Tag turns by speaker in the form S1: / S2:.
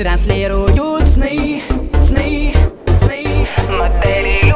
S1: транслируют сны, сны, сны. Модели